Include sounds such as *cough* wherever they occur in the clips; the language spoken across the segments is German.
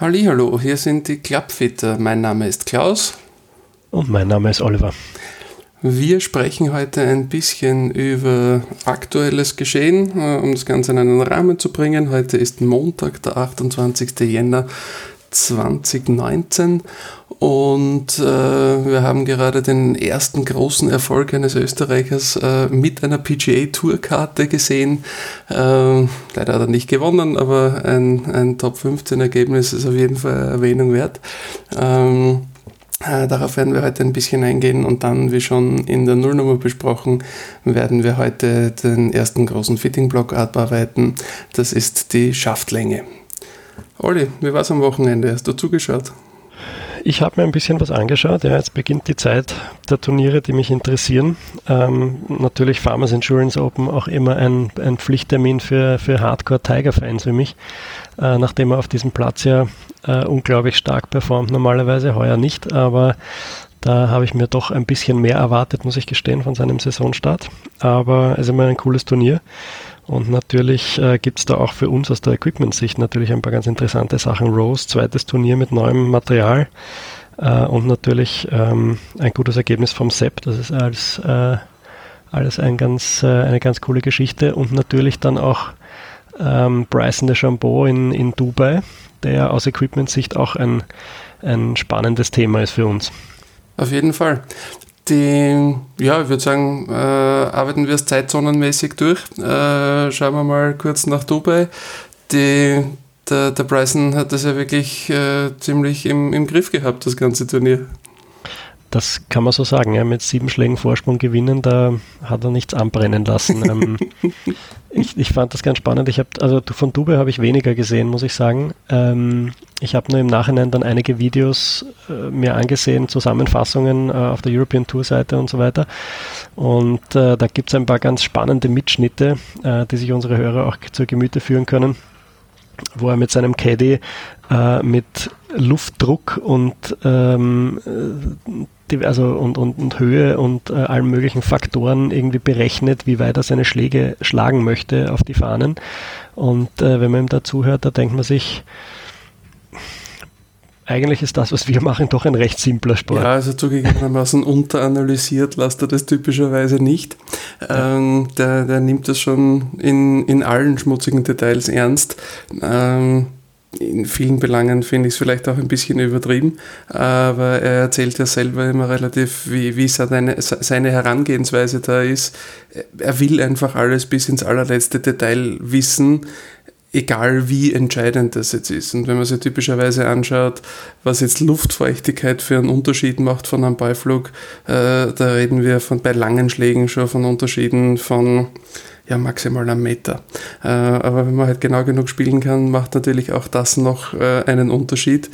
Hallo, hier sind die Klappfitter. Mein Name ist Klaus. Und mein Name ist Oliver. Wir sprechen heute ein bisschen über aktuelles Geschehen, äh, um das Ganze in einen Rahmen zu bringen. Heute ist Montag, der 28. Jänner 2019 und äh, wir haben gerade den ersten großen Erfolg eines Österreichers äh, mit einer PGA-Tourkarte gesehen. Äh, leider hat er nicht gewonnen, aber ein, ein Top 15 Ergebnis ist auf jeden Fall Erwähnung wert. Ähm, äh, darauf werden wir heute ein bisschen eingehen und dann, wie schon in der Nullnummer besprochen, werden wir heute den ersten großen Fitting-Block abarbeiten. Das ist die Schaftlänge. Olli, wie war es am Wochenende? Hast du zugeschaut? Ich habe mir ein bisschen was angeschaut. Ja, jetzt beginnt die Zeit der Turniere, die mich interessieren. Ähm, natürlich Farmers Insurance Open auch immer ein, ein Pflichttermin für, für Hardcore-Tiger-Fans wie mich, äh, nachdem er auf diesem Platz ja äh, unglaublich stark performt, normalerweise heuer nicht, aber da habe ich mir doch ein bisschen mehr erwartet, muss ich gestehen, von seinem Saisonstart. Aber es ist immer ein cooles Turnier. Und natürlich äh, gibt es da auch für uns aus der Equipment-Sicht natürlich ein paar ganz interessante Sachen. Rose, zweites Turnier mit neuem Material äh, und natürlich ähm, ein gutes Ergebnis vom Sepp. Das ist alles, äh, alles ein ganz, äh, eine ganz coole Geschichte. Und natürlich dann auch ähm, Bryson de Chambeau in, in Dubai, der aus Equipment-Sicht auch ein, ein spannendes Thema ist für uns. Auf jeden Fall. Die, ja, ich würde sagen, äh, arbeiten wir es zeitzonenmäßig durch. Äh, schauen wir mal kurz nach Dubai. Die, der, der Bryson hat das ja wirklich äh, ziemlich im, im Griff gehabt, das ganze Turnier. Das kann man so sagen. Ja, mit sieben Schlägen Vorsprung gewinnen, da hat er nichts anbrennen lassen. ähm, *laughs* ich, ich, fand das ganz spannend. Ich habe also von Dubai habe ich weniger gesehen, muss ich sagen. Ähm, ich habe nur im Nachhinein dann einige Videos äh, mir angesehen, Zusammenfassungen äh, auf der European Tour Seite und so weiter. Und äh, da gibt es ein paar ganz spannende Mitschnitte, äh, die sich unsere Hörer auch zur Gemüte führen können wo er mit seinem Caddy äh, mit Luftdruck und ähm, die, also und, und, und Höhe und äh, allen möglichen Faktoren irgendwie berechnet, wie weit er seine Schläge schlagen möchte auf die Fahnen. Und äh, wenn man ihm da zuhört, da denkt man sich, eigentlich ist das, was wir machen, doch ein recht simpler Sport. Ja, also zugegebenermaßen *laughs* unteranalysiert lasst er das typischerweise nicht. Ähm, der, der nimmt das schon in, in allen schmutzigen Details ernst. Ähm, in vielen Belangen finde ich es vielleicht auch ein bisschen übertrieben, aber er erzählt ja selber immer relativ, wie, wie seine, seine Herangehensweise da ist. Er will einfach alles bis ins allerletzte Detail wissen egal wie entscheidend das jetzt ist. Und wenn man sich typischerweise anschaut, was jetzt Luftfeuchtigkeit für einen Unterschied macht von einem Beiflug, äh, da reden wir von bei langen Schlägen schon von Unterschieden von ja, maximal einem Meter. Äh, aber wenn man halt genau genug spielen kann, macht natürlich auch das noch äh, einen Unterschied.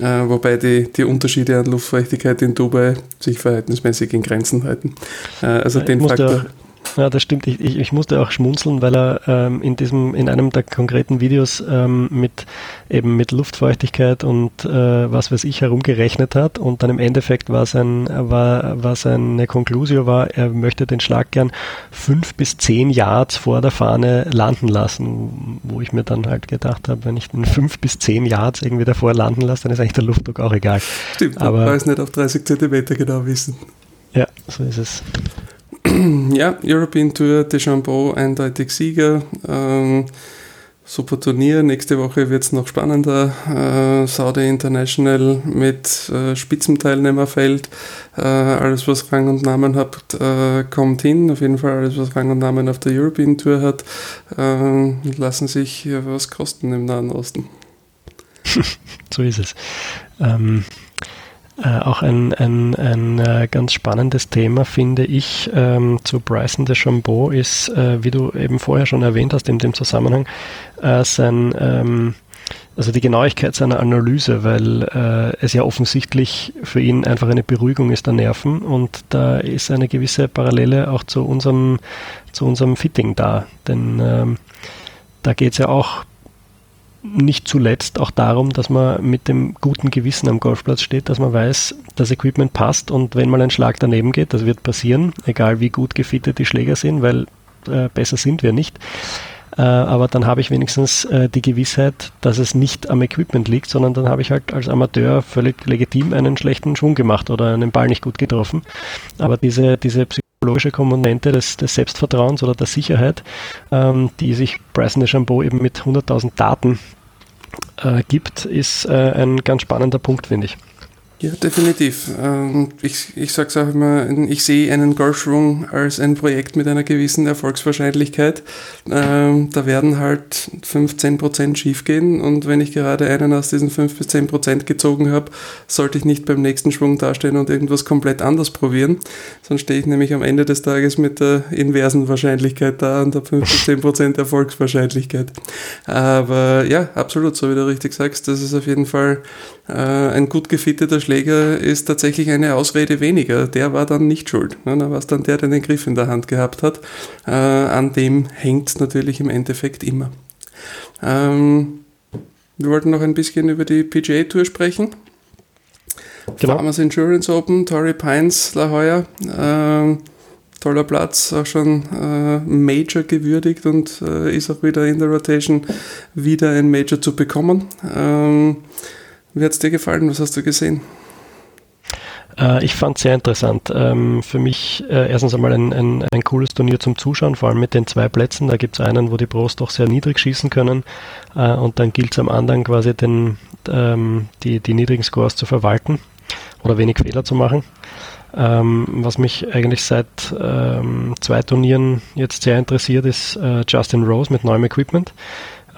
Äh, wobei die, die Unterschiede an Luftfeuchtigkeit in Dubai sich verhältnismäßig in Grenzen halten. Äh, also den Faktor. Ja, das stimmt. Ich, ich, ich musste auch schmunzeln, weil er ähm, in diesem, in einem der konkreten Videos ähm, mit eben mit Luftfeuchtigkeit und äh, was weiß ich herumgerechnet hat und dann im Endeffekt war sein, war, war seine Konklusio war, er möchte den Schlag gern fünf bis zehn Yards vor der Fahne landen lassen, wo ich mir dann halt gedacht habe, wenn ich den fünf bis zehn Yards irgendwie davor landen lasse, dann ist eigentlich der Luftdruck auch egal. Stimmt, aber weiß nicht auf 30 Zentimeter genau wissen. Ja, so ist es. *clears throat* ja, European Tour, Deschambeau eindeutig Sieger. Ähm, super Turnier. Nächste Woche wird es noch spannender. Äh, Saudi International mit äh, Spitzenteilnehmerfeld. Äh, alles, was Rang und Namen hat, äh, kommt hin. Auf jeden Fall alles, was Rang und Namen auf der European Tour hat, äh, lassen sich was kosten im Nahen Osten. *laughs* so ist es. Ähm, äh, auch ein, ein, ein äh, ganz spannendes Thema, finde ich, ähm, zu Bryson de Chambeau ist, äh, wie du eben vorher schon erwähnt hast in dem Zusammenhang, äh, sein, ähm, also die Genauigkeit seiner Analyse, weil es ja offensichtlich für ihn einfach eine Beruhigung ist der Nerven und da ist eine gewisse Parallele auch zu unserem, zu unserem Fitting da, denn ähm, da geht es ja auch nicht zuletzt auch darum, dass man mit dem guten Gewissen am Golfplatz steht, dass man weiß, das Equipment passt und wenn mal ein Schlag daneben geht, das wird passieren, egal wie gut gefittet die Schläger sind, weil äh, besser sind wir nicht. Äh, aber dann habe ich wenigstens äh, die Gewissheit, dass es nicht am Equipment liegt, sondern dann habe ich halt als Amateur völlig legitim einen schlechten Schwung gemacht oder einen Ball nicht gut getroffen. Aber diese, diese psychologische Komponente des, des Selbstvertrauens oder der Sicherheit, ähm, die sich Bryson DeChambeau eben mit 100.000 Daten äh, gibt, ist äh, ein ganz spannender Punkt, finde ich. Ja, definitiv. Ähm, ich, ich sage es auch immer, ich sehe einen Golfschwung als ein Projekt mit einer gewissen Erfolgswahrscheinlichkeit. Ähm, da werden halt 15 Prozent schiefgehen und wenn ich gerade einen aus diesen 5 bis 10 Prozent gezogen habe, sollte ich nicht beim nächsten Schwung dastehen und irgendwas komplett anders probieren. Sonst stehe ich nämlich am Ende des Tages mit der inversen Wahrscheinlichkeit da und der 5 bis 10 Prozent Erfolgswahrscheinlichkeit. Aber ja, absolut, so wie du richtig sagst, das ist auf jeden Fall äh, ein gut gefitteter Schläger ist tatsächlich eine Ausrede weniger. Der war dann nicht schuld. Ne? Da war es dann der, der den Griff in der Hand gehabt hat. Äh, an dem hängt es natürlich im Endeffekt immer. Ähm, wir wollten noch ein bisschen über die PGA Tour sprechen. Genau. Farmers Insurance Open, Torrey Pines, La Jolla. Äh, toller Platz, auch schon äh, Major gewürdigt und äh, ist auch wieder in der Rotation wieder ein Major zu bekommen. Ähm, wie hat es dir gefallen? Was hast du gesehen? Äh, ich fand es sehr interessant. Ähm, für mich äh, erstens einmal ein, ein, ein, cooles Turnier zum Zuschauen, vor allem mit den zwei Plätzen. Da gibt es einen, wo die Pros doch sehr niedrig schießen können äh, und dann gilt es am anderen quasi den, ähm, die, die niedrigen Scores zu verwalten oder wenig Fehler zu machen. Ähm, was mich eigentlich seit zwei Turnieren jetzt sehr interessiert, ist Justin Rose mit neuem Equipment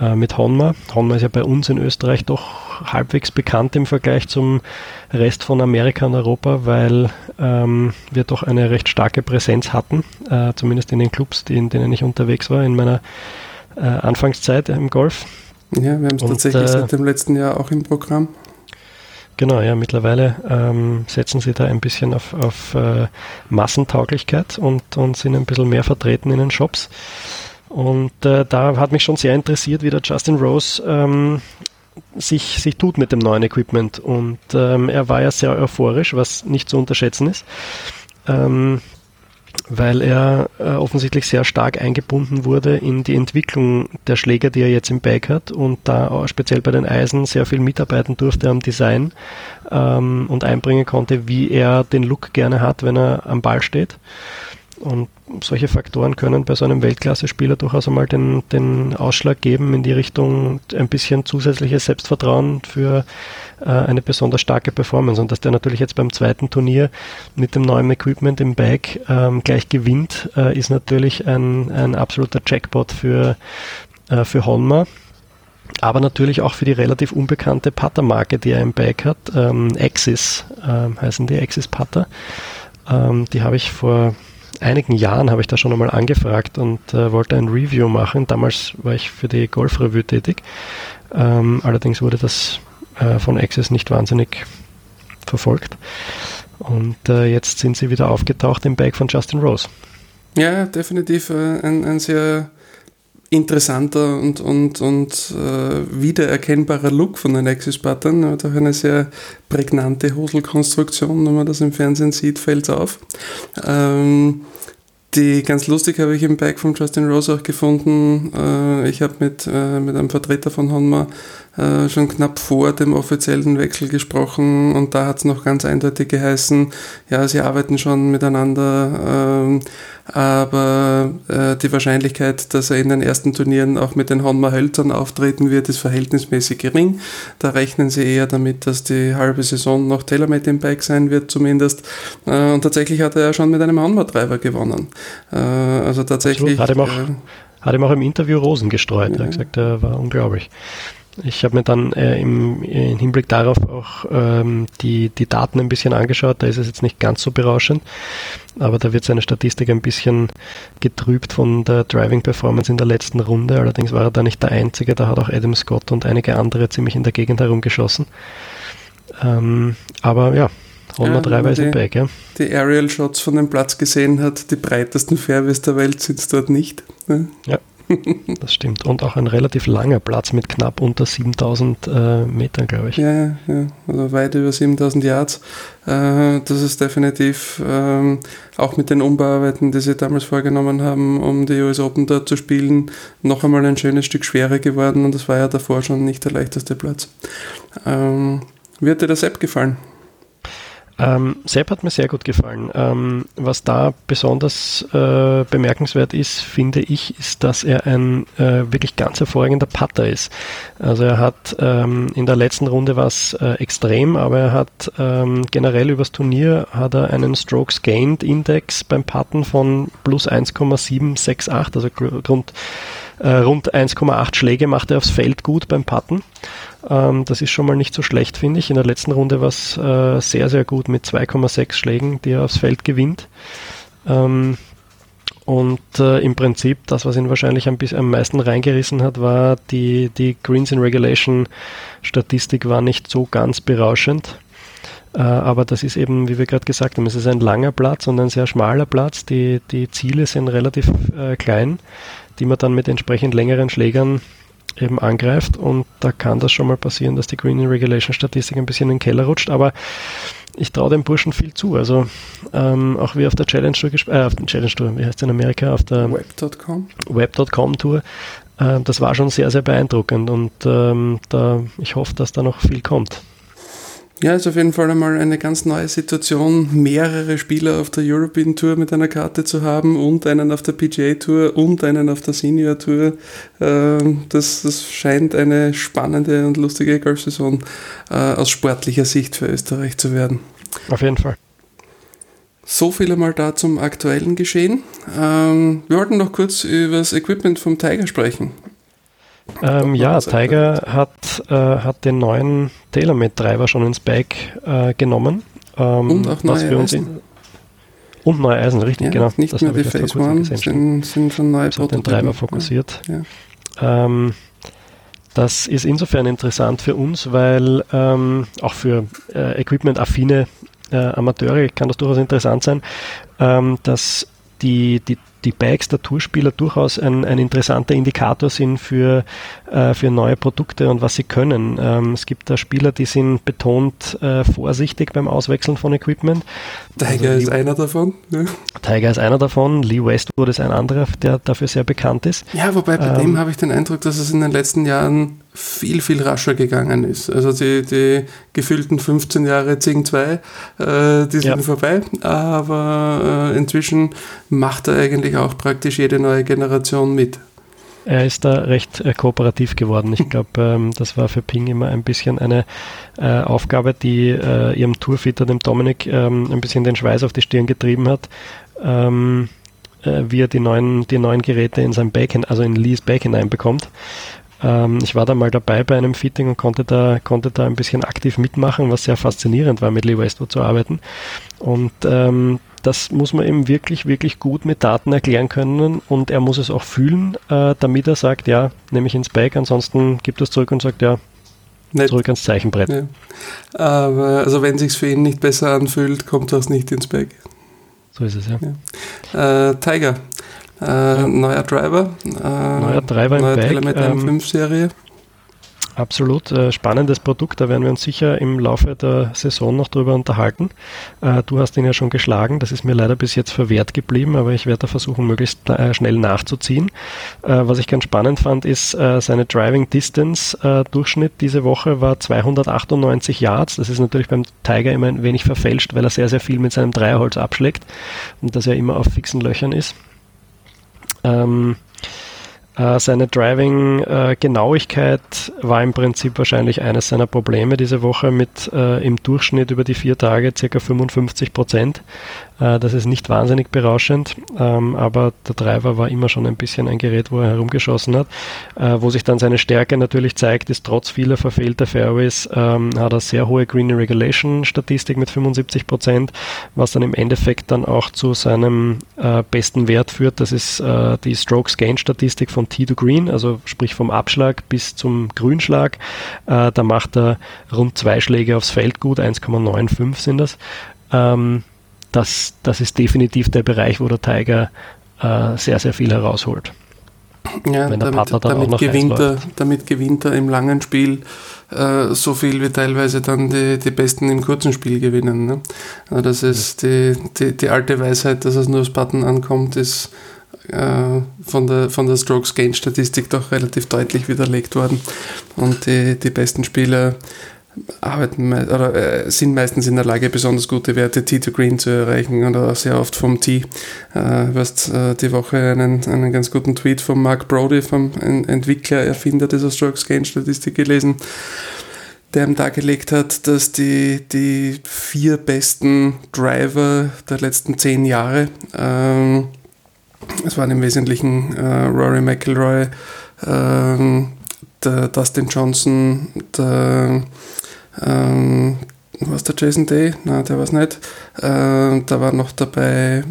äh, mit Honma. Honma ist ja bei uns in Österreich doch halbwegs bekannt im Vergleich zum Rest von Amerika und Europa, weil ähm, wir doch eine recht starke Präsenz hatten, äh, zumindest in den Clubs, die, in denen ich unterwegs war in meiner äh, Anfangszeit im Golf. Ja, wir haben es tatsächlich äh, seit dem letzten Jahr auch im Programm. Genau, ja, mittlerweile ähm, setzen sie da ein bisschen auf, auf äh, Massentauglichkeit und, und sind ein bisschen mehr vertreten in den Shops. Und äh, da hat mich schon sehr interessiert, wie der Justin Rose ähm, sich, sich tut mit dem neuen Equipment. Und ähm, er war ja sehr euphorisch, was nicht zu unterschätzen ist, ähm, weil er äh, offensichtlich sehr stark eingebunden wurde in die Entwicklung der Schläger, die er jetzt im Bag hat und da auch speziell bei den Eisen sehr viel mitarbeiten durfte am Design ähm, und einbringen konnte, wie er den Look gerne hat, wenn er am Ball steht. Und solche Faktoren können bei so einem Weltklasse-Spieler durchaus einmal den, den Ausschlag geben in die Richtung ein bisschen zusätzliches Selbstvertrauen für äh, eine besonders starke Performance. Und dass der natürlich jetzt beim zweiten Turnier mit dem neuen Equipment im Bag ähm, gleich gewinnt, äh, ist natürlich ein, ein absoluter Jackpot für, äh, für Honma aber natürlich auch für die relativ unbekannte Putter-Marke, die er im Bag hat. Ähm, Axis ähm, heißen die, Axis Putter. Ähm, die habe ich vor einigen Jahren habe ich da schon einmal angefragt und äh, wollte ein Review machen. Damals war ich für die Golf Revue tätig. Ähm, allerdings wurde das äh, von Access nicht wahnsinnig verfolgt. Und äh, jetzt sind sie wieder aufgetaucht im Bag von Justin Rose. Ja, definitiv äh, ein, ein sehr interessanter und, und, und äh, wiedererkennbarer Look von den Axis Button. Hat auch eine sehr prägnante Hoselkonstruktion. Wenn man das im Fernsehen sieht, fällt auf. Ähm, die ganz lustig habe ich im Bike von Justin Rose auch gefunden. Äh, ich habe mit, äh, mit einem Vertreter von Honma äh, schon knapp vor dem offiziellen Wechsel gesprochen und da hat es noch ganz eindeutig geheißen, ja, sie arbeiten schon miteinander, ähm, aber äh, die Wahrscheinlichkeit, dass er in den ersten Turnieren auch mit den Honma Hölzern auftreten wird, ist verhältnismäßig gering. Da rechnen sie eher damit, dass die halbe Saison noch TaylorMade im Bike sein wird zumindest äh, und tatsächlich hat er ja schon mit einem Honma-Treiber gewonnen. Äh, also tatsächlich... Hat ihm, auch, hat ihm auch im Interview Rosen gestreut, ja. er hat gesagt, er war unglaublich. Ich habe mir dann äh, im, im, Hinblick darauf auch ähm, die, die Daten ein bisschen angeschaut. Da ist es jetzt nicht ganz so berauschend, aber da wird seine Statistik ein bisschen getrübt von der Driving Performance in der letzten Runde. Allerdings war er da nicht der Einzige. Da hat auch Adam Scott und einige andere ziemlich in der Gegend herumgeschossen. Ähm, aber ja, Honda ja, Treiber ist im Back, ja. Die Aerial Shots von dem Platz gesehen hat, die breitesten Fairways der Welt sind es dort nicht. Ne? Ja. Das stimmt. Und auch ein relativ langer Platz mit knapp unter 7000 äh, Metern, glaube ich. Ja, ja, also weit über 7000 Yards. Äh, das ist definitiv ähm, auch mit den Umbauarbeiten, die sie damals vorgenommen haben, um die US Open dort zu spielen, noch einmal ein schönes Stück schwerer geworden und das war ja davor schon nicht der leichteste Platz. Ähm, hat dir das App gefallen? Ähm, Sepp hat mir sehr gut gefallen. Ähm, was da besonders äh, bemerkenswert ist, finde ich, ist, dass er ein äh, wirklich ganz hervorragender Putter ist. Also er hat ähm, in der letzten Runde was äh, extrem, aber er hat ähm, generell übers Turnier hat er einen Strokes Gained Index beim Putten von plus 1,768, also rund, äh, rund 1,8 Schläge macht er aufs Feld gut beim Putten. Ähm, das ist schon mal nicht so schlecht, finde ich. In der letzten Runde war es äh, sehr, sehr gut mit 2,6 Schlägen, die er aufs Feld gewinnt. Ähm, und äh, im Prinzip, das, was ihn wahrscheinlich ein bisschen am meisten reingerissen hat, war die, die Greens in Regulation Statistik war nicht so ganz berauschend. Äh, aber das ist eben, wie wir gerade gesagt haben, es ist ein langer Platz und ein sehr schmaler Platz. Die, die Ziele sind relativ äh, klein, die man dann mit entsprechend längeren Schlägern eben angreift und da kann das schon mal passieren, dass die Green Regulation Statistik ein bisschen in den Keller rutscht, aber ich traue dem Burschen viel zu. Also ähm, auch wie auf der Challenge Tour gespielt, äh, auf der Challenge Tour, wie heißt es in Amerika, auf der Web.com Web.com Tour, äh, das war schon sehr, sehr beeindruckend und ähm, da, ich hoffe, dass da noch viel kommt. Ja, ist auf jeden Fall einmal eine ganz neue Situation, mehrere Spieler auf der European Tour mit einer Karte zu haben und einen auf der PGA Tour und einen auf der Senior Tour. Ähm, das, das scheint eine spannende und lustige Golfsaison äh, aus sportlicher Sicht für Österreich zu werden. Auf jeden Fall. So viel einmal da zum aktuellen Geschehen. Ähm, wir wollten noch kurz über das Equipment vom Tiger sprechen. Ähm, ja, Tiger hat, äh, hat den neuen TaylorMade-Treiber schon ins Bag äh, genommen. Ähm, und auch neue Eisen. und neue Eisen, richtig, ja, genau. Nicht das mehr die Phase One, sind, sind schon neue Prototypen. den Treiber fokussiert. Ja. Ja. Ähm, das ist insofern interessant für uns, weil ähm, auch für äh, Equipment-affine äh, Amateure kann das durchaus interessant sein, ähm, dass die, die die Bikes der Tourspieler durchaus ein, ein interessanter Indikator sind für, äh, für neue Produkte und was sie können. Ähm, es gibt da Spieler, die sind betont äh, vorsichtig beim Auswechseln von Equipment. Tiger also ist einer davon. Ja. Tiger ist einer davon. Lee Westwood ist ein anderer, der dafür sehr bekannt ist. Ja, wobei bei ähm, dem habe ich den Eindruck, dass es in den letzten Jahren viel, viel rascher gegangen ist. Also die, die gefühlten 15 Jahre Zing 2, äh, die sind ja. vorbei, aber äh, inzwischen macht er eigentlich auch praktisch jede neue Generation mit. Er ist da recht äh, kooperativ geworden. Ich glaube, *laughs* ähm, das war für Ping immer ein bisschen eine äh, Aufgabe, die äh, ihrem Tourfitter, dem Dominik, ähm, ein bisschen den Schweiß auf die Stirn getrieben hat. Ähm, äh, wie er die neuen, die neuen Geräte in sein Bag, also in Lees Bag hineinbekommt. Ähm, ich war da mal dabei bei einem Fitting und konnte da, konnte da ein bisschen aktiv mitmachen, was sehr faszinierend war, mit Lee Westwood zu arbeiten. Und ähm, das muss man eben wirklich, wirklich gut mit Daten erklären können und er muss es auch fühlen, äh, damit er sagt, ja, nehme ich ins Bike, ansonsten gibt es zurück und sagt, ja, nicht. zurück ans Zeichenbrett. Ja. Aber also wenn sich für ihn nicht besser anfühlt, kommt das nicht ins Bike. So ist es, ja. ja. Äh, Tiger, äh, neuer Driver. Äh, neuer Driver im Bike. Mit ähm, 5 Serie. Absolut äh, spannendes Produkt, da werden wir uns sicher im Laufe der Saison noch drüber unterhalten. Äh, du hast ihn ja schon geschlagen, das ist mir leider bis jetzt verwehrt geblieben, aber ich werde da versuchen, möglichst äh, schnell nachzuziehen. Äh, was ich ganz spannend fand, ist äh, seine Driving Distance äh, Durchschnitt diese Woche war 298 Yards. Das ist natürlich beim Tiger immer ein wenig verfälscht, weil er sehr, sehr viel mit seinem Dreierholz abschlägt und das ja immer auf fixen Löchern ist. Ähm, äh, seine Driving-Genauigkeit äh, war im Prinzip wahrscheinlich eines seiner Probleme diese Woche mit äh, im Durchschnitt über die vier Tage ca. 55 Prozent. Äh, das ist nicht wahnsinnig berauschend, ähm, aber der Driver war immer schon ein bisschen ein Gerät, wo er herumgeschossen hat. Äh, wo sich dann seine Stärke natürlich zeigt, ist trotz vieler verfehlter Fairways ähm, hat er sehr hohe Green Regulation Statistik mit 75 Prozent, was dann im Endeffekt dann auch zu seinem äh, besten Wert führt. Das ist äh, die Strokes Gain Statistik von Tee to Green, also sprich vom Abschlag bis zum Grünschlag. Äh, da macht er rund zwei Schläge aufs Feld gut, 1,95 sind das. Ähm, das, das ist definitiv der Bereich, wo der Tiger äh, sehr, sehr viel herausholt. Ja, wenn der damit, Partner dann damit gewinnt er, damit gewinnt er im langen Spiel äh, so viel wie teilweise dann die, die Besten im kurzen Spiel gewinnen. Ne? Also das ist die, die, die alte Weisheit, dass es nur aufs Button ankommt, ist äh, von der, von der Strokes Gain Statistik doch relativ deutlich widerlegt worden. Und die, die besten Spieler arbeiten oder äh, sind meistens in der Lage, besonders gute Werte T to Green zu erreichen oder sehr oft vom T. Äh, du hast äh, die Woche einen, einen ganz guten Tweet von Mark Brody, vom Entwickler, Erfinder dieser Strokes Gain Statistik gelesen, der ihm dargelegt hat, dass die, die vier besten Driver der letzten zehn Jahre, ähm, es waren im Wesentlichen äh, Rory McIlroy, ähm, der Dustin Johnson, der ähm, was der Jason Day? Nein, der war es nicht. Äh, da war noch dabei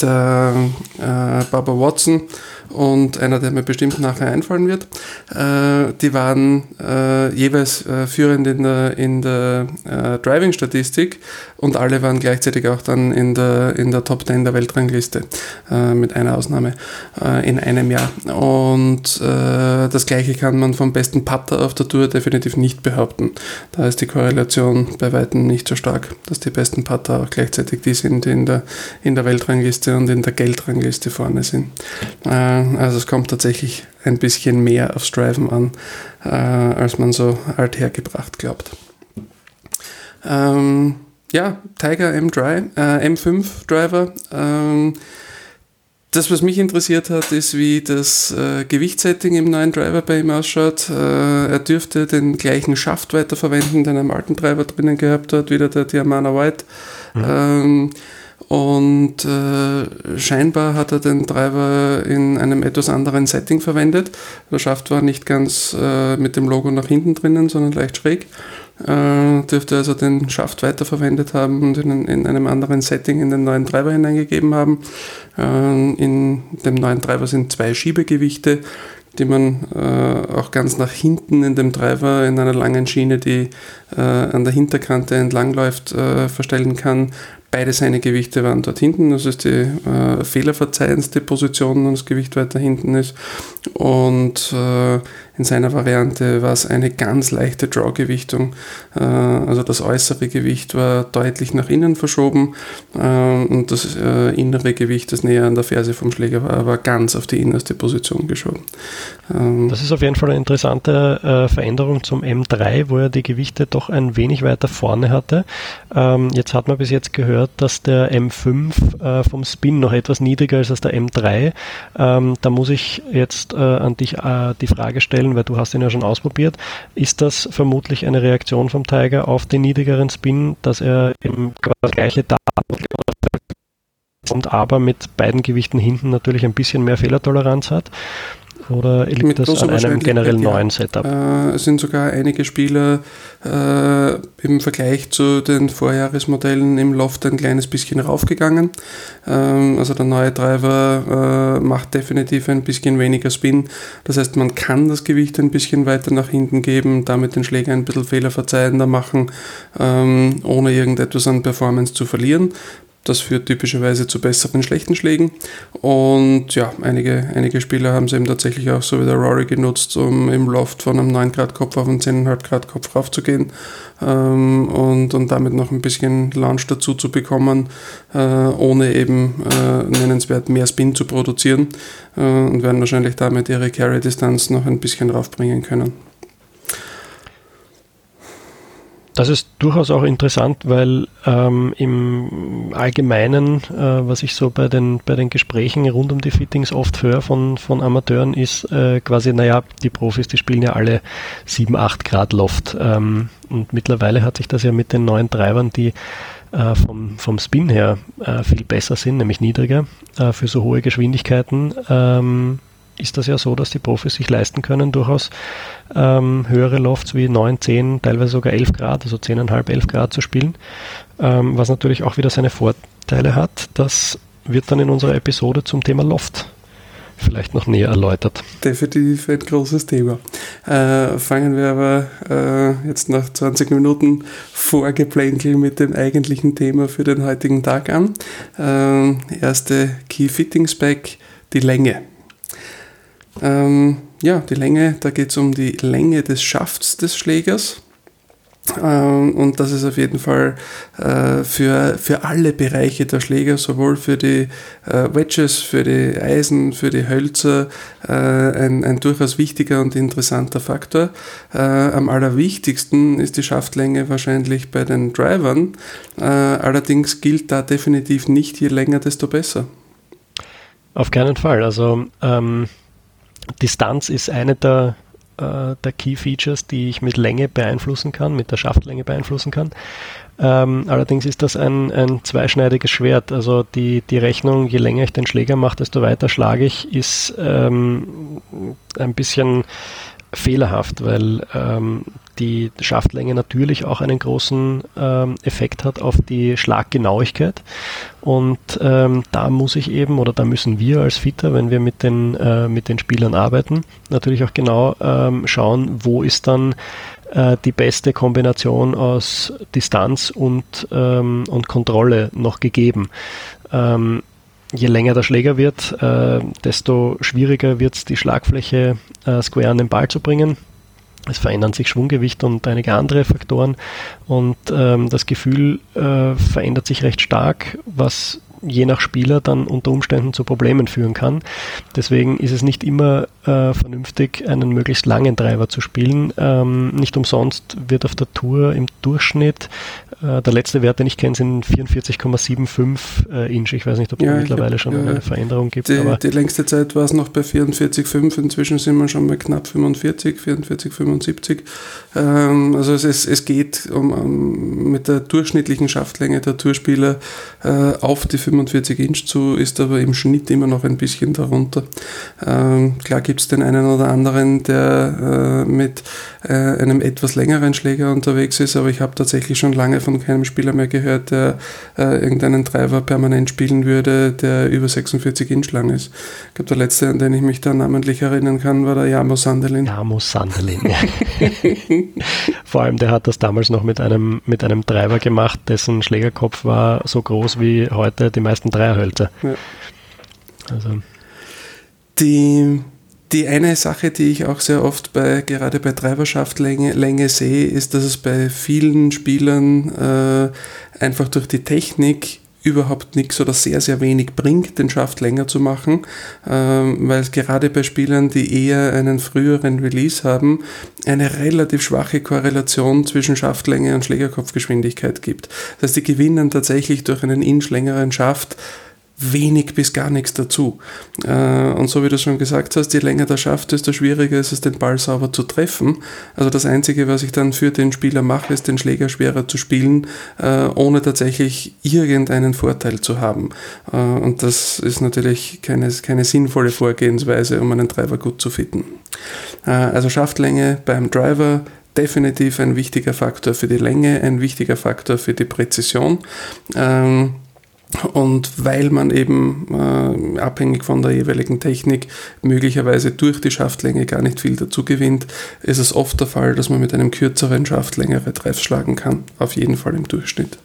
der äh, Barbara Watson und einer, der mir bestimmt nachher einfallen wird. Äh, die waren äh, jeweils äh, führend in der, in der äh, Driving-Statistik und alle waren gleichzeitig auch dann in der, in der Top 10 der Weltrangliste, äh, mit einer Ausnahme, äh, in einem Jahr. Und das gleiche kann man vom besten Putter auf der Tour definitiv nicht behaupten. Da ist die Korrelation bei weitem nicht so stark, dass die besten Putter auch gleichzeitig die sind, die in der, in der Weltrangliste und in der Geldrangliste vorne sind. Also es kommt tatsächlich ein bisschen mehr aufs Driven an, äh, als man so althergebracht glaubt. Ähm, ja, Tiger M3, äh, M5 Driver. Ähm, das, was mich interessiert hat, ist, wie das äh, Gewichtssetting im neuen Driver bei ihm ausschaut. Äh, er dürfte den gleichen Schaft weiterverwenden, den er im alten Driver drinnen gehabt hat, wieder der Diamana White. Mhm. Ähm, und äh, scheinbar hat er den Driver in einem etwas anderen Setting verwendet. Der Schaft war nicht ganz äh, mit dem Logo nach hinten drinnen, sondern leicht schräg. Äh, dürfte also den Schaft weiterverwendet haben und in, in, einem anderen Setting in den neuen Driver hineingegeben haben. Äh, in dem neuen Driver sind zwei Schiebegewichte, die man äh, auch ganz nach hinten in dem Driver in einer langen Schiene, die äh, an der Hinterkante entlangläuft, äh, verstellen kann. Beide seine Gewichte waren dort hinten, das ist die äh, fehlerverzeihendste Position, wenn das Gewicht weiter hinten ist. Und äh, in seiner Variante war es eine ganz leichte Draw-Gewichtung. Äh, also das äußere Gewicht war deutlich nach innen verschoben äh, und das äh, innere Gewicht, das näher an der Ferse vom Schläger war, war ganz auf die innerste Position geschoben. Ähm, das ist auf jeden Fall eine interessante Veränderung zum M3, wo er die Gewichte doch ein wenig weiter vorne hatte. Ähm, jetzt hat man bis jetzt gehört, dass der M5 vom Spin noch etwas niedriger ist als der M3. Ähm, da muss ich jetzt an dich die Frage stellen, weil du hast ihn ja schon ausprobiert. Ist das vermutlich eine Reaktion vom Tiger auf den niedrigeren Spin, dass er eben das gleiche Daten kommt, aber mit beiden Gewichten hinten natürlich ein bisschen mehr Fehlertoleranz hat? Oder liegt Mit das an einem generell ja. neuen Setup? Äh, es sind sogar einige Spieler äh, im Vergleich zu den Vorjahresmodellen im Loft ein kleines bisschen raufgegangen. Ähm, also der neue Driver äh, macht definitiv ein bisschen weniger Spin. Das heißt, man kann das Gewicht ein bisschen weiter nach hinten geben, damit den Schläger ein bisschen fehlerverzeihender machen, ähm, ohne irgendetwas an Performance zu verlieren. Das führt typischerweise zu besseren schlechten Schlägen. Und ja, einige, einige Spieler haben es eben tatsächlich auch so wie der Rory genutzt, um im Loft von einem 9 Grad Kopf auf einen 10,5 Grad Kopf raufzugehen ähm, und, und damit noch ein bisschen Launch dazu zu bekommen, äh, ohne eben äh, nennenswert mehr Spin zu produzieren äh, und werden wahrscheinlich damit ihre Carry-Distanz noch ein bisschen raufbringen können. Das ist durchaus auch interessant, weil ähm, im Allgemeinen, äh, was ich so bei den, bei den Gesprächen rund um die Fittings oft höre von, von Amateuren, ist äh, quasi, naja, die Profis, die spielen ja alle 7, 8 Grad Loft. Ähm, und mittlerweile hat sich das ja mit den neuen Treibern, die äh, vom, vom Spin her äh, viel besser sind, nämlich niedriger, äh, für so hohe Geschwindigkeiten, ähm, ist das ja so, dass die Profis sich leisten können, durchaus ähm, höhere Lofts wie 9, 10, teilweise sogar 11 Grad, also 10,5, 11 Grad zu spielen, ähm, was natürlich auch wieder seine Vorteile hat. Das wird dann in unserer Episode zum Thema Loft vielleicht noch näher erläutert. Definitiv ein großes Thema. Äh, fangen wir aber äh, jetzt nach 20 Minuten Vorgeplänkel mit dem eigentlichen Thema für den heutigen Tag an. Äh, erste Key Fitting Spec, die Länge. Ähm, ja, die Länge, da geht es um die Länge des Schafts des Schlägers. Ähm, und das ist auf jeden Fall äh, für, für alle Bereiche der Schläger, sowohl für die äh, Wedges, für die Eisen, für die Hölzer, äh, ein, ein durchaus wichtiger und interessanter Faktor. Am allerwichtigsten ist die Schaftlänge wahrscheinlich bei den Drivern. Allerdings gilt da definitiv nicht, je länger, desto besser. Auf keinen Fall. Also ähm, Distanz ist eine der äh, der Key Features, die ich mit Länge beeinflussen kann, mit der Schaftlänge beeinflussen kann. Ähm, allerdings ist das ein, ein zweischneidiges Schwert. Also die, die Rechnung, je länger ich den Schläger mache, desto weiter schlage ich, ist ähm, ein bisschen fehlerhaft, weil ähm, die Schaftlänge natürlich auch einen großen ähm, Effekt hat auf die Schlaggenauigkeit. Und ähm, da muss ich eben, oder da müssen wir als Fitter, wenn wir mit den, äh, mit den Spielern arbeiten, natürlich auch genau ähm, schauen, wo ist dann äh, die beste Kombination aus Distanz und, ähm, und Kontrolle noch gegeben. Ähm, je länger der Schläger wird, äh, desto schwieriger wird es, die Schlagfläche äh, square an den Ball zu bringen. Es verändern sich Schwunggewicht und einige andere Faktoren. Und ähm, das Gefühl äh, verändert sich recht stark, was je nach Spieler dann unter Umständen zu Problemen führen kann. Deswegen ist es nicht immer äh, vernünftig, einen möglichst langen Driver zu spielen. Ähm, nicht umsonst wird auf der Tour im Durchschnitt, äh, der letzte Wert, den ich kenne, sind 44,75 äh, Inch. Ich weiß nicht, ob es ja, mittlerweile schon ja, eine Veränderung gibt. Die, die längste Zeit war es noch bei 44,5. Inzwischen sind wir schon bei knapp 45, 44, 75. Ähm, also es, es, es geht um, um, mit der durchschnittlichen Schaftlänge der Tourspieler äh, auf die 45 Inch zu, ist aber im Schnitt immer noch ein bisschen darunter. Ähm, klar gibt es den einen oder anderen, der äh, mit äh, einem etwas längeren Schläger unterwegs ist, aber ich habe tatsächlich schon lange von keinem Spieler mehr gehört, der äh, irgendeinen Driver permanent spielen würde, der über 46 Inch lang ist. Ich glaube, der letzte, an den ich mich da namentlich erinnern kann, war der Jamo Sandelin. Jamo Sandelin, *laughs* Vor allem, der hat das damals noch mit einem, mit einem Driver gemacht, dessen Schlägerkopf war so groß wie heute die meisten Dreierhölzer. Ja. Also. Die die eine Sache, die ich auch sehr oft bei, gerade bei Treiberschaftlänge Länge sehe, ist, dass es bei vielen Spielern äh, einfach durch die Technik überhaupt nichts oder sehr, sehr wenig bringt, den Schaft länger zu machen, ähm, weil es gerade bei Spielern, die eher einen früheren Release haben, eine relativ schwache Korrelation zwischen Schaftlänge und Schlägerkopfgeschwindigkeit gibt. Das heißt, die gewinnen tatsächlich durch einen inch längeren Schaft wenig bis gar nichts dazu. Äh, und so wie du schon gesagt hast, je länger der schafft, desto schwieriger ist es, den Ball sauber zu treffen. Also das Einzige, was ich dann für den Spieler mache, ist, den Schläger schwerer zu spielen, äh, ohne tatsächlich irgendeinen Vorteil zu haben. Äh, und das ist natürlich keine, keine sinnvolle Vorgehensweise, um einen Driver gut zu fitten. Also Schaftlänge beim Driver definitiv ein wichtiger Faktor für die Länge, ein wichtiger Faktor für die Präzision. Ähm, und weil man eben äh, abhängig von der jeweiligen Technik möglicherweise durch die Schaftlänge gar nicht viel dazu gewinnt, ist es oft der Fall, dass man mit einem kürzeren Schaft längere Treffs schlagen kann. Auf jeden Fall im Durchschnitt.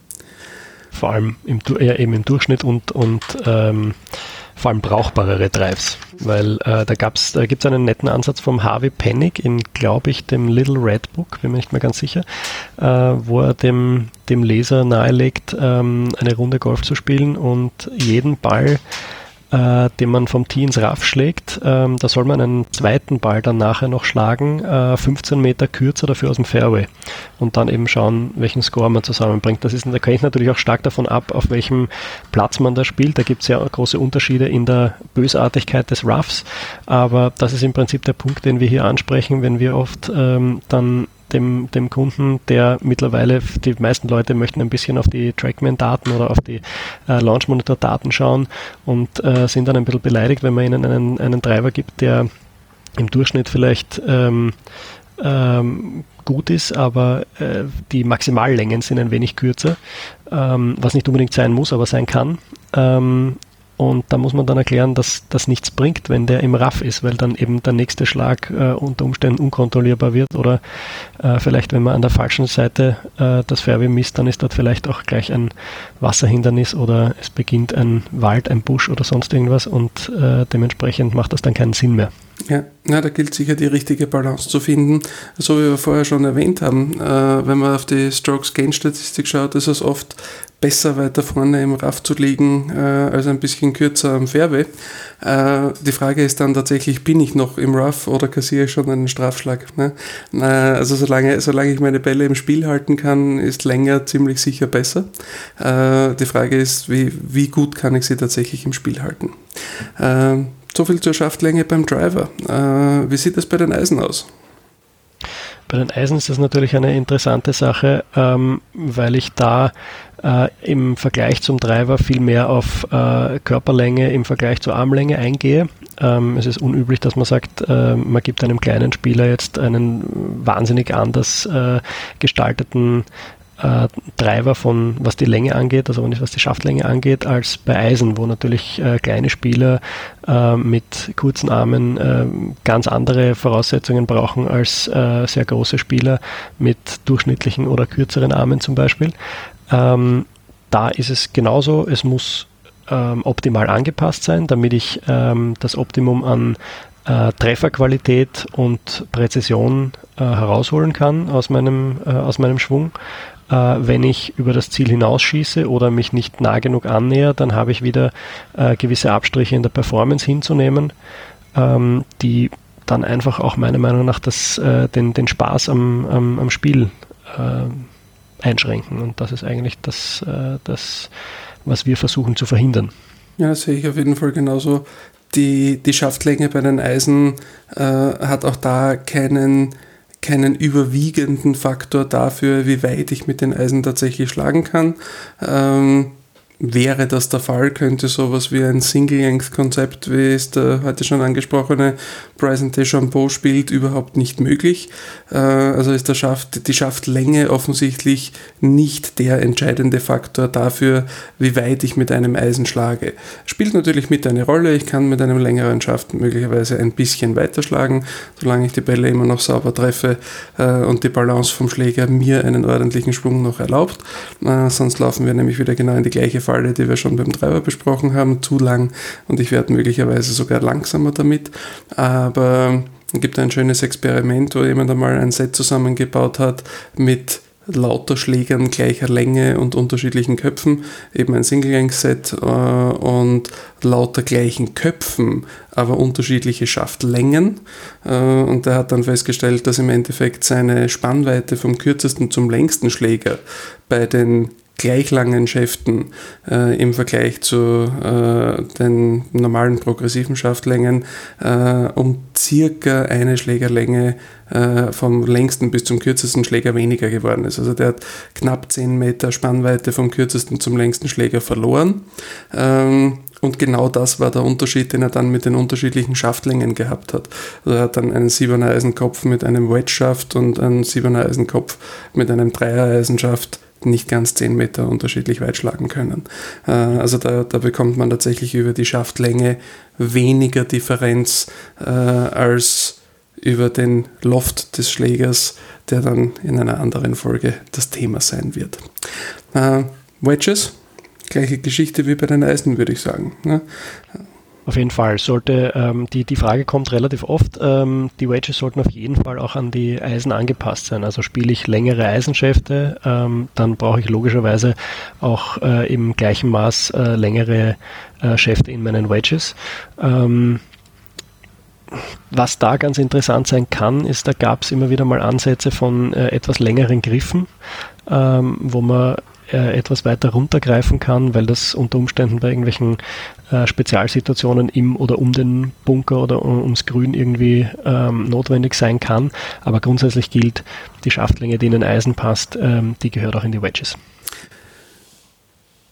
Vor allem im, ja, eben im Durchschnitt und, und ähm, vor allem brauchbarere Drives, weil äh, da, gab's, da gibt es einen netten Ansatz vom Harvey Penick in, glaube ich, dem Little Red Book, bin mir nicht mehr ganz sicher, äh, wo er dem, dem Leser nahelegt, ähm, eine Runde Golf zu spielen und jeden Ball äh, den man vom Tee ins Raff schlägt. Ähm, da soll man einen zweiten Ball dann nachher noch schlagen, äh, 15 Meter kürzer dafür aus dem Fairway und dann eben schauen, welchen Score man zusammenbringt. Das ist, da ich natürlich auch stark davon ab, auf welchem Platz man da spielt. Da gibt es ja große Unterschiede in der Bösartigkeit des Roughs, aber das ist im Prinzip der Punkt, den wir hier ansprechen, wenn wir oft ähm, dann dem, dem Kunden, der mittlerweile, die meisten Leute möchten ein bisschen auf die Trackman-Daten oder auf die äh, Launch Monitor-Daten schauen und äh, sind dann ein bisschen beleidigt, wenn man ihnen einen, einen Treiber gibt, der im Durchschnitt vielleicht ähm, ähm, gut ist, aber äh, die Maximallängen sind ein wenig kürzer, ähm, was nicht unbedingt sein muss, aber sein kann. Ähm, und da muss man dann erklären, dass das nichts bringt, wenn der im Raff ist, weil dann eben der nächste Schlag äh, unter Umständen unkontrollierbar wird oder äh, vielleicht, wenn man an der falschen Seite äh, das Fairway misst, dann ist dort vielleicht auch gleich ein Wasserhindernis oder es beginnt ein Wald, ein Busch oder sonst irgendwas und äh, dementsprechend macht das dann keinen Sinn mehr. Ja, na, da gilt sicher die richtige Balance zu finden. So wie wir vorher schon erwähnt haben, äh, wenn man auf die Strokes-Gain-Statistik schaut, ist es oft besser weiter vorne im Raff zu liegen äh, als ein bisschen kürzer am Fairway. Äh, die Frage ist dann tatsächlich, bin ich noch im Rough oder kassiere ich schon einen Strafschlag? Ne? Äh, also solange, solange ich meine Bälle im Spiel halten kann, ist länger ziemlich sicher besser. Äh, die Frage ist, wie, wie gut kann ich sie tatsächlich im Spiel halten? Äh, so viel zur Schaftlänge beim Driver. Äh, wie sieht das bei den Eisen aus? Bei den Eisen ist das natürlich eine interessante Sache, ähm, weil ich da äh, im Vergleich zum Driver viel mehr auf äh, Körperlänge im Vergleich zur Armlänge eingehe. Ähm, es ist unüblich, dass man sagt, äh, man gibt einem kleinen Spieler jetzt einen wahnsinnig anders äh, gestalteten äh, Treiber von, was die Länge angeht, also was die Schaftlänge angeht, als bei Eisen, wo natürlich äh, kleine Spieler äh, mit kurzen Armen äh, ganz andere Voraussetzungen brauchen als äh, sehr große Spieler mit durchschnittlichen oder kürzeren Armen zum Beispiel. Ähm, da ist es genauso, es muss ähm, optimal angepasst sein, damit ich ähm, das Optimum an äh, Trefferqualität und Präzision äh, herausholen kann aus meinem, äh, aus meinem Schwung. Äh, wenn ich über das Ziel hinausschieße oder mich nicht nah genug annäher, dann habe ich wieder äh, gewisse Abstriche in der Performance hinzunehmen, ähm, die dann einfach auch meiner Meinung nach das, äh, den, den Spaß am, am, am Spiel einschränken. Und das ist eigentlich das, das, was wir versuchen zu verhindern. Ja, das sehe ich auf jeden Fall genauso. Die, die Schaftlänge bei den Eisen äh, hat auch da keinen keinen überwiegenden Faktor dafür, wie weit ich mit den Eisen tatsächlich schlagen kann. Ähm, Wäre das der Fall, könnte sowas wie ein Single-Length-Konzept, wie es der heute schon angesprochene Bryson DeChambeau spielt, überhaupt nicht möglich. Äh, also ist der Schaft, die Schaftlänge offensichtlich nicht der entscheidende Faktor dafür, wie weit ich mit einem Eisen schlage. Spielt natürlich mit eine Rolle. Ich kann mit einem längeren Schaft möglicherweise ein bisschen weiter schlagen, solange ich die Bälle immer noch sauber treffe äh, und die Balance vom Schläger mir einen ordentlichen Schwung noch erlaubt. Äh, sonst laufen wir nämlich wieder genau in die gleiche Falle, die wir schon beim Treiber besprochen haben, zu lang und ich werde möglicherweise sogar langsamer damit. Aber es gibt ein schönes Experiment, wo jemand einmal ein Set zusammengebaut hat mit lauter Schlägern gleicher Länge und unterschiedlichen Köpfen, eben ein Single-Length-Set äh, und lauter gleichen Köpfen, aber unterschiedliche Schaftlängen. Äh, und er hat dann festgestellt, dass im Endeffekt seine Spannweite vom kürzesten zum längsten Schläger bei den gleich langen Schäften äh, im Vergleich zu äh, den normalen progressiven Schaftlängen äh, um circa eine Schlägerlänge äh, vom längsten bis zum kürzesten Schläger weniger geworden ist. Also der hat knapp 10 Meter Spannweite vom kürzesten zum längsten Schläger verloren. Ähm, und genau das war der Unterschied, den er dann mit den unterschiedlichen Schaftlängen gehabt hat. Also er hat dann einen Siebener Eisenkopf mit einem Wedge-Schaft und einen Siebener Eisenkopf mit einem Dreier-Eisenschaft nicht ganz 10 Meter unterschiedlich weit schlagen können. Äh, also da, da bekommt man tatsächlich über die Schaftlänge weniger Differenz äh, als über den Loft des Schlägers, der dann in einer anderen Folge das Thema sein wird. Äh, Wedges, gleiche Geschichte wie bei den Eisen, würde ich sagen. Ne? Auf jeden Fall sollte ähm, die, die Frage kommt relativ oft. Ähm, die Wedges sollten auf jeden Fall auch an die Eisen angepasst sein. Also spiele ich längere Eisenschäfte, ähm, dann brauche ich logischerweise auch äh, im gleichen Maß äh, längere äh, Schäfte in meinen Wedges. Ähm, was da ganz interessant sein kann, ist, da gab es immer wieder mal Ansätze von äh, etwas längeren Griffen, ähm, wo man äh, etwas weiter runtergreifen kann, weil das unter Umständen bei irgendwelchen äh, Spezialsituationen im oder um den Bunker oder um, ums Grün irgendwie ähm, notwendig sein kann. Aber grundsätzlich gilt, die Schaftlänge, die in den Eisen passt, ähm, die gehört auch in die Wedges.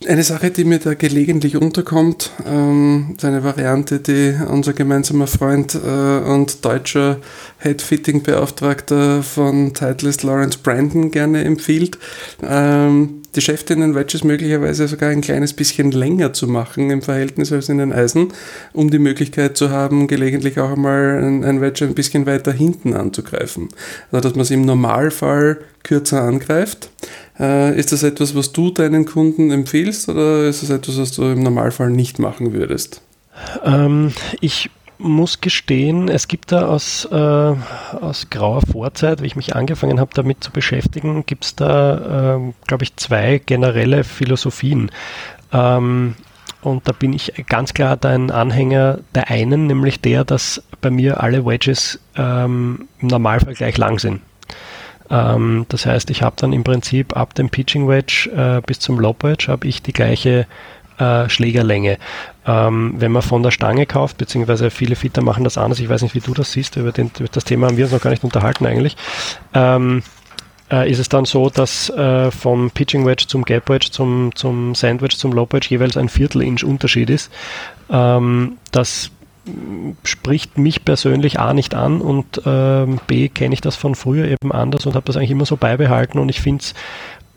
Eine Sache, die mir da gelegentlich unterkommt, ähm, ist eine Variante, die unser gemeinsamer Freund äh, und deutscher Head-Fitting-Beauftragter von Titleist Lawrence Brandon gerne empfiehlt. Ähm, die Schäfte in den Wedges möglicherweise sogar ein kleines bisschen länger zu machen im Verhältnis als in den Eisen, um die Möglichkeit zu haben, gelegentlich auch einmal ein, ein Wedge ein bisschen weiter hinten anzugreifen. Also dass man es im Normalfall kürzer angreift. Äh, ist das etwas, was du deinen Kunden empfiehlst oder ist das etwas, was du im Normalfall nicht machen würdest? Ähm, ich muss gestehen, es gibt da aus, äh, aus grauer Vorzeit, wie ich mich angefangen habe, damit zu beschäftigen, gibt es da, äh, glaube ich, zwei generelle Philosophien. Ähm, und da bin ich ganz klar ein Anhänger der einen, nämlich der, dass bei mir alle Wedges ähm, im Normalfall gleich lang sind. Ähm, das heißt, ich habe dann im Prinzip ab dem Pitching Wedge äh, bis zum Lob Wedge habe ich die gleiche äh, Schlägerlänge. Ähm, wenn man von der Stange kauft, beziehungsweise viele Fitter machen das anders, ich weiß nicht, wie du das siehst, über, den, über das Thema haben wir uns noch gar nicht unterhalten eigentlich, ähm, äh, ist es dann so, dass äh, vom Pitching Wedge zum Gap Wedge zum, zum Sandwich zum Low Wedge jeweils ein Viertel-Inch Unterschied ist. Ähm, das spricht mich persönlich A nicht an und ähm, B kenne ich das von früher eben anders und habe das eigentlich immer so beibehalten und ich finde es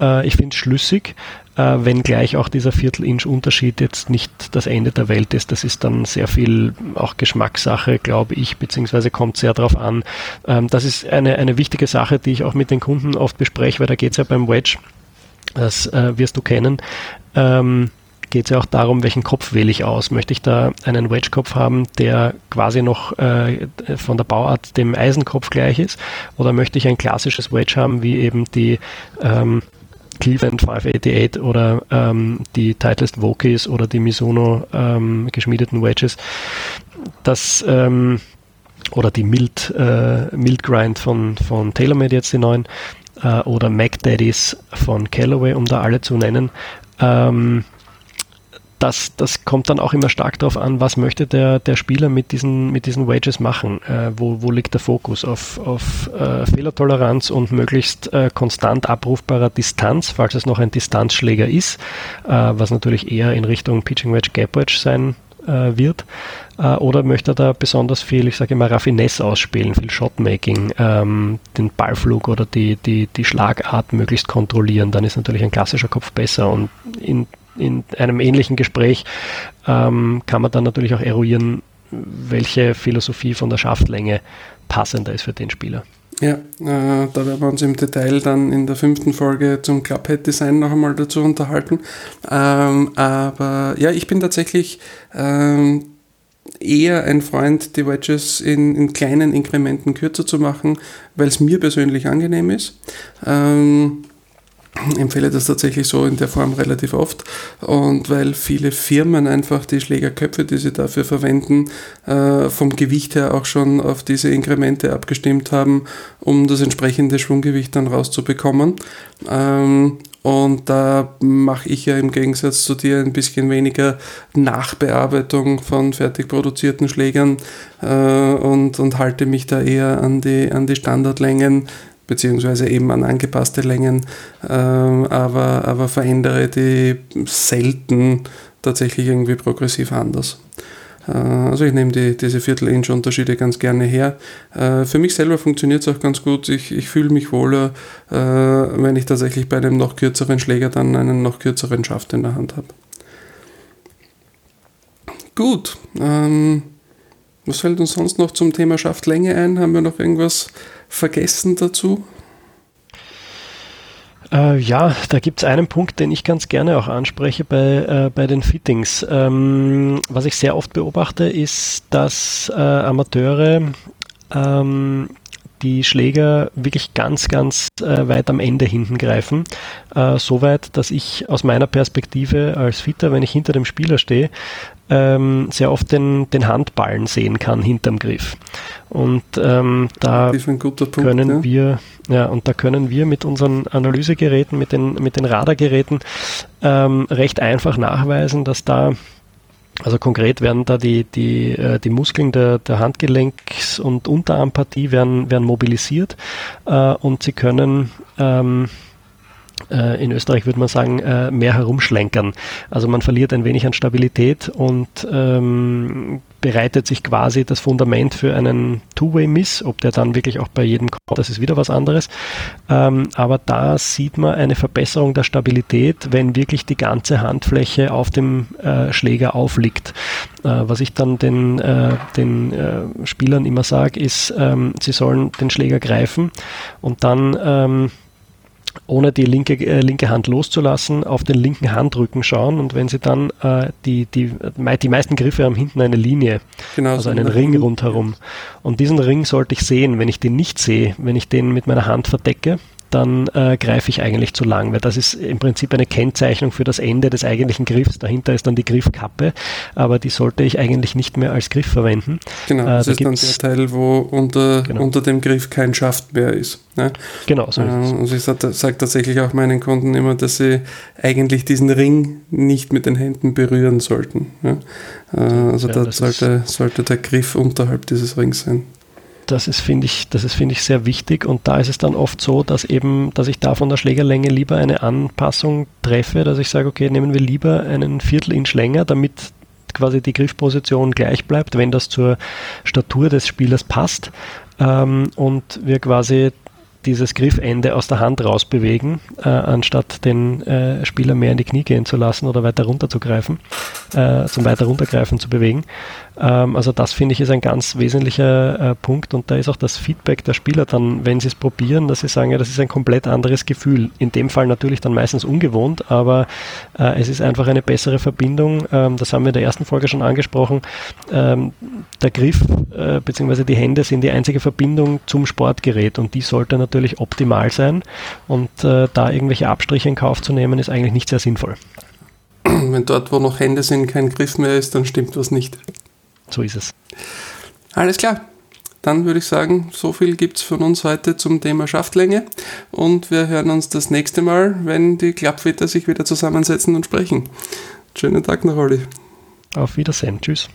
äh, ich finde es schlüssig äh, wenngleich auch dieser Viertel-Inch-Unterschied jetzt nicht das Ende der Welt ist. Das ist dann sehr viel auch Geschmackssache, glaube ich, beziehungsweise kommt sehr darauf an. Ähm, das ist eine, eine wichtige Sache, die ich auch mit den Kunden oft bespreche, weil da geht es ja beim Wedge, das äh, wirst du kennen, ähm, geht es ja auch darum, welchen Kopf wähle ich aus. Möchte ich da einen Wedge-Kopf haben, der quasi noch von der Bauart dem Eisenkopf gleich ist? Oder möchte ich ein klassisches Wedge haben, wie eben die ähm, Cleveland 588 oder ähm, die Titleist Vokies oder die Misono ähm, geschmiedeten Wedges. Das ähm, oder die Mild, äh, Mild Grind von, von TaylorMade jetzt die neuen äh, oder Mac Daddies von Callaway, um da alle zu nennen. Ähm, das, das kommt dann auch immer stark darauf an, was möchte der, der Spieler mit diesen, mit diesen Wages machen. Äh, wo, wo liegt der Fokus? Auf, auf äh, Fehlertoleranz und möglichst äh, konstant abrufbarer Distanz, falls es noch ein Distanzschläger ist, äh, was natürlich eher in Richtung Pitching Wedge, Gap Wedge sein äh, wird. Äh, oder möchte er da besonders viel, ich sage immer, Raffinesse ausspielen, viel Shotmaking, ähm, den Ballflug oder die, die, die Schlagart möglichst kontrollieren, dann ist natürlich ein klassischer Kopf besser und in in einem ähnlichen Gespräch ähm, kann man dann natürlich auch eruieren, welche Philosophie von der Schaftlänge passender ist für den Spieler. Ja, äh, da werden wir uns im Detail dann in der fünften Folge zum Clubhead-Design noch einmal dazu unterhalten. Ähm, aber ja, ich bin tatsächlich ähm, eher ein Freund, die Wedges in, in kleinen Inkrementen kürzer zu machen, weil es mir persönlich angenehm ist. Ähm, empfehle das tatsächlich so in der Form relativ oft und weil viele Firmen einfach die Schlägerköpfe, die sie dafür verwenden, äh, vom Gewicht her auch schon auf diese Inkremente abgestimmt haben, um das entsprechende Schwunggewicht dann rauszubekommen. Ähm, und da mache ich ja im Gegensatz zu dir ein bisschen weniger Nachbearbeitung von fertig produzierten Schlägern äh, und, und halte mich da eher an die, an die Standardlängen, beziehungsweise eben an angepasste Längen, ähm, aber, aber verändere die selten tatsächlich irgendwie progressiv anders. Äh, also ich nehme die, diese Viertel-Inch-Unterschiede ganz gerne her. Äh, für mich selber funktioniert es auch ganz gut. Ich, ich fühle mich wohler, äh, wenn ich tatsächlich bei einem noch kürzeren Schläger dann einen noch kürzeren Schaft in der Hand habe. Gut. Ähm, was fällt uns sonst noch zum Thema Schaftlänge ein? Haben wir noch irgendwas vergessen dazu? Äh, ja, da gibt es einen Punkt, den ich ganz gerne auch anspreche bei, äh, bei den Fittings. Ähm, was ich sehr oft beobachte, ist, dass äh, Amateure ähm, die Schläger wirklich ganz, ganz äh, weit am Ende hinten greifen. Äh, so weit, dass ich aus meiner Perspektive als Fitter, wenn ich hinter dem Spieler stehe, ähm, sehr oft den, den Handballen sehen kann hinterm Griff. Und ähm, da Punkt, können ja. wir, ja, und da können wir mit unseren Analysegeräten, mit den, mit den Radargeräten ähm, recht einfach nachweisen, dass da also konkret werden da die, die, äh, die Muskeln der, der Handgelenks- und Unterarmpartie werden, werden mobilisiert äh, und sie können ähm, äh, in Österreich würde man sagen, äh, mehr herumschlenkern. Also man verliert ein wenig an Stabilität und ähm, bereitet sich quasi das Fundament für einen Two-Way-Miss, ob der dann wirklich auch bei jedem kommt, das ist wieder was anderes. Ähm, aber da sieht man eine Verbesserung der Stabilität, wenn wirklich die ganze Handfläche auf dem äh, Schläger aufliegt. Äh, was ich dann den, äh, den äh, Spielern immer sage, ist, ähm, sie sollen den Schläger greifen und dann ähm, ohne die linke, äh, linke Hand loszulassen, auf den linken Handrücken schauen und wenn Sie dann äh, die, die, die meisten Griffe haben hinten eine Linie, genau, also einen Ring rundherum. Und diesen Ring sollte ich sehen. Wenn ich den nicht sehe, wenn ich den mit meiner Hand verdecke, dann äh, greife ich eigentlich zu lang, weil das ist im Prinzip eine Kennzeichnung für das Ende des eigentlichen Griffs. Dahinter ist dann die Griffkappe, aber die sollte ich eigentlich nicht mehr als Griff verwenden. Genau, äh, das da ist dann der Teil, wo unter, genau. unter dem Griff kein Schaft mehr ist. Ne? Genau, so es. Also ich sage sag tatsächlich auch meinen Kunden immer, dass sie eigentlich diesen Ring nicht mit den Händen berühren sollten. Ja? Äh, also ja, da sollte, sollte der Griff unterhalb dieses Rings sein das ist, finde ich, das ich, sehr wichtig. Und da ist es dann oft so, dass eben, dass ich da von der Schlägerlänge lieber eine Anpassung treffe, dass ich sage, okay, nehmen wir lieber einen Viertel-Inch länger, damit quasi die Griffposition gleich bleibt, wenn das zur Statur des Spielers passt. Ähm, und wir quasi dieses Griffende aus der Hand rausbewegen, äh, anstatt den äh, Spieler mehr in die Knie gehen zu lassen oder weiter runterzugreifen, äh, zum weiter runtergreifen zu bewegen. Ähm, also das finde ich ist ein ganz wesentlicher äh, Punkt und da ist auch das Feedback der Spieler dann, wenn sie es probieren, dass sie sagen, ja, das ist ein komplett anderes Gefühl. In dem Fall natürlich dann meistens ungewohnt, aber äh, es ist einfach eine bessere Verbindung. Ähm, das haben wir in der ersten Folge schon angesprochen. Ähm, der Griff äh, bzw. die Hände sind die einzige Verbindung zum Sportgerät und die sollte natürlich optimal sein und äh, da irgendwelche Abstriche in Kauf zu nehmen, ist eigentlich nicht sehr sinnvoll. Wenn dort, wo noch Hände sind, kein Griff mehr ist, dann stimmt was nicht. So ist es. Alles klar. Dann würde ich sagen, so viel gibt es von uns heute zum Thema Schaftlänge und wir hören uns das nächste Mal, wenn die Klappfitter sich wieder zusammensetzen und sprechen. Schönen Tag noch, Olli. Auf Wiedersehen. Tschüss.